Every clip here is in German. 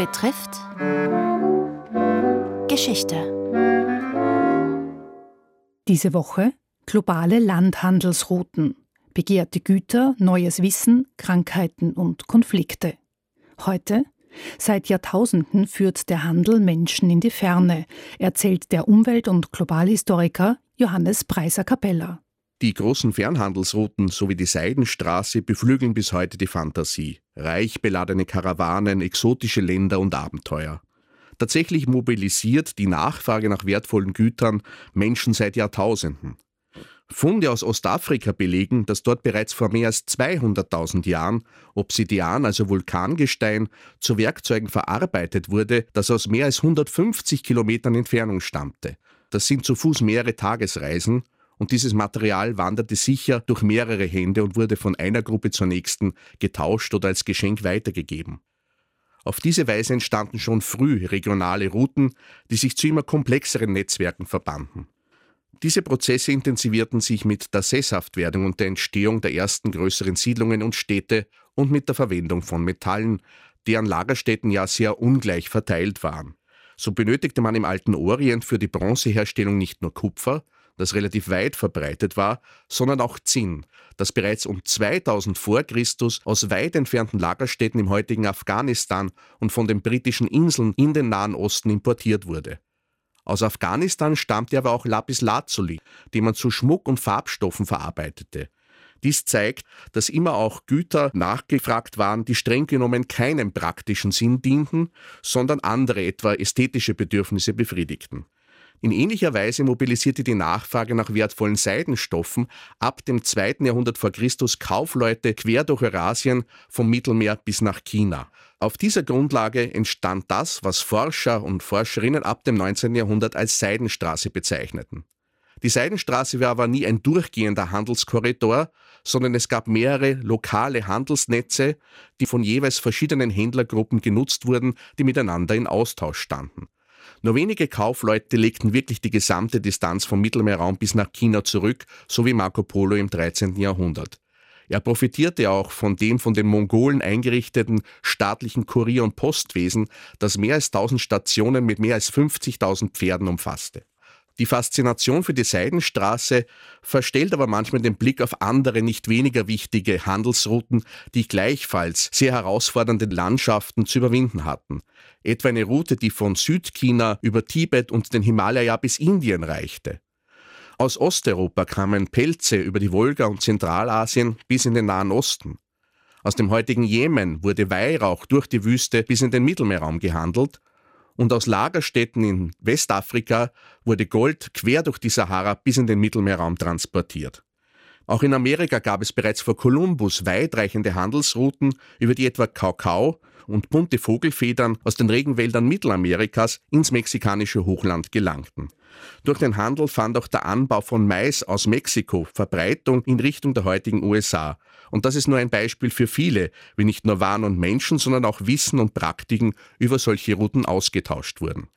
betrifft Geschichte. Diese Woche globale Landhandelsrouten, begehrte Güter, neues Wissen, Krankheiten und Konflikte. Heute Seit Jahrtausenden führt der Handel Menschen in die Ferne, erzählt der Umwelt- und Globalhistoriker Johannes Preiser-Capella. Die großen Fernhandelsrouten sowie die Seidenstraße beflügeln bis heute die Fantasie. Reich beladene Karawanen, exotische Länder und Abenteuer. Tatsächlich mobilisiert die Nachfrage nach wertvollen Gütern Menschen seit Jahrtausenden. Funde aus Ostafrika belegen, dass dort bereits vor mehr als 200.000 Jahren Obsidian, also Vulkangestein, zu Werkzeugen verarbeitet wurde, das aus mehr als 150 Kilometern Entfernung stammte. Das sind zu Fuß mehrere Tagesreisen und dieses Material wanderte sicher durch mehrere Hände und wurde von einer Gruppe zur nächsten getauscht oder als Geschenk weitergegeben. Auf diese Weise entstanden schon früh regionale Routen, die sich zu immer komplexeren Netzwerken verbanden. Diese Prozesse intensivierten sich mit der Sesshaftwerdung und der Entstehung der ersten größeren Siedlungen und Städte und mit der Verwendung von Metallen, deren Lagerstätten ja sehr ungleich verteilt waren. So benötigte man im alten Orient für die Bronzeherstellung nicht nur Kupfer, das relativ weit verbreitet war, sondern auch Zinn, das bereits um 2000 vor Christus aus weit entfernten Lagerstätten im heutigen Afghanistan und von den britischen Inseln in den Nahen Osten importiert wurde. Aus Afghanistan stammte aber auch Lapis Lazuli, den man zu Schmuck und Farbstoffen verarbeitete. Dies zeigt, dass immer auch Güter nachgefragt waren, die streng genommen keinem praktischen Sinn dienten, sondern andere etwa ästhetische Bedürfnisse befriedigten. In ähnlicher Weise mobilisierte die Nachfrage nach wertvollen Seidenstoffen ab dem 2. Jahrhundert vor Christus Kaufleute quer durch Eurasien vom Mittelmeer bis nach China. Auf dieser Grundlage entstand das, was Forscher und Forscherinnen ab dem 19. Jahrhundert als Seidenstraße bezeichneten. Die Seidenstraße war aber nie ein durchgehender Handelskorridor, sondern es gab mehrere lokale Handelsnetze, die von jeweils verschiedenen Händlergruppen genutzt wurden, die miteinander in Austausch standen. Nur wenige Kaufleute legten wirklich die gesamte Distanz vom Mittelmeerraum bis nach China zurück, so wie Marco Polo im 13. Jahrhundert. Er profitierte auch von dem von den Mongolen eingerichteten staatlichen Kurier- und Postwesen, das mehr als 1000 Stationen mit mehr als 50.000 Pferden umfasste. Die Faszination für die Seidenstraße verstellt aber manchmal den Blick auf andere, nicht weniger wichtige Handelsrouten, die gleichfalls sehr herausfordernde Landschaften zu überwinden hatten. Etwa eine Route, die von Südchina über Tibet und den Himalaya bis Indien reichte. Aus Osteuropa kamen Pelze über die Wolga und Zentralasien bis in den Nahen Osten. Aus dem heutigen Jemen wurde Weihrauch durch die Wüste bis in den Mittelmeerraum gehandelt und aus Lagerstätten in Westafrika wurde Gold quer durch die Sahara bis in den Mittelmeerraum transportiert. Auch in Amerika gab es bereits vor Kolumbus weitreichende Handelsrouten, über die etwa Kakao und bunte Vogelfedern aus den Regenwäldern Mittelamerikas ins mexikanische Hochland gelangten. Durch den Handel fand auch der Anbau von Mais aus Mexiko Verbreitung in Richtung der heutigen USA. Und das ist nur ein Beispiel für viele, wie nicht nur Waren und Menschen, sondern auch Wissen und Praktiken über solche Routen ausgetauscht wurden.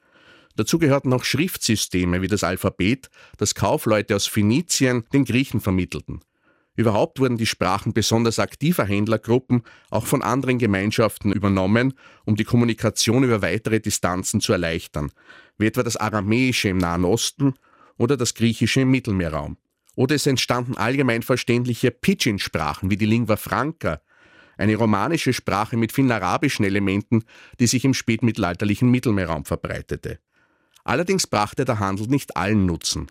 Dazu gehörten auch Schriftsysteme wie das Alphabet, das Kaufleute aus Phönizien den Griechen vermittelten. Überhaupt wurden die Sprachen besonders aktiver Händlergruppen auch von anderen Gemeinschaften übernommen, um die Kommunikation über weitere Distanzen zu erleichtern, wie etwa das Aramäische im Nahen Osten oder das Griechische im Mittelmeerraum. Oder es entstanden allgemein verständliche Pidgin-Sprachen wie die Lingua Franca, eine romanische Sprache mit vielen arabischen Elementen, die sich im spätmittelalterlichen Mittelmeerraum verbreitete. Allerdings brachte der Handel nicht allen Nutzen.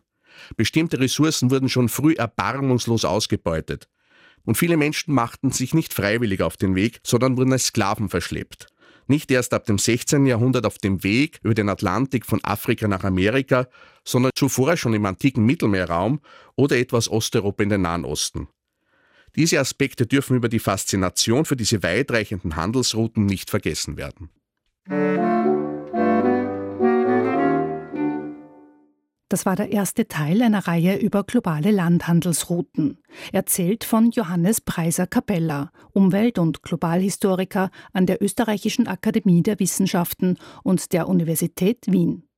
Bestimmte Ressourcen wurden schon früh erbarmungslos ausgebeutet. Und viele Menschen machten sich nicht freiwillig auf den Weg, sondern wurden als Sklaven verschleppt. Nicht erst ab dem 16. Jahrhundert auf dem Weg über den Atlantik von Afrika nach Amerika, sondern zuvor schon im antiken Mittelmeerraum oder etwas Osteuropa in den Nahen Osten. Diese Aspekte dürfen über die Faszination für diese weitreichenden Handelsrouten nicht vergessen werden. Das war der erste Teil einer Reihe über globale Landhandelsrouten, erzählt von Johannes Preiser Capella, Umwelt- und Globalhistoriker an der Österreichischen Akademie der Wissenschaften und der Universität Wien.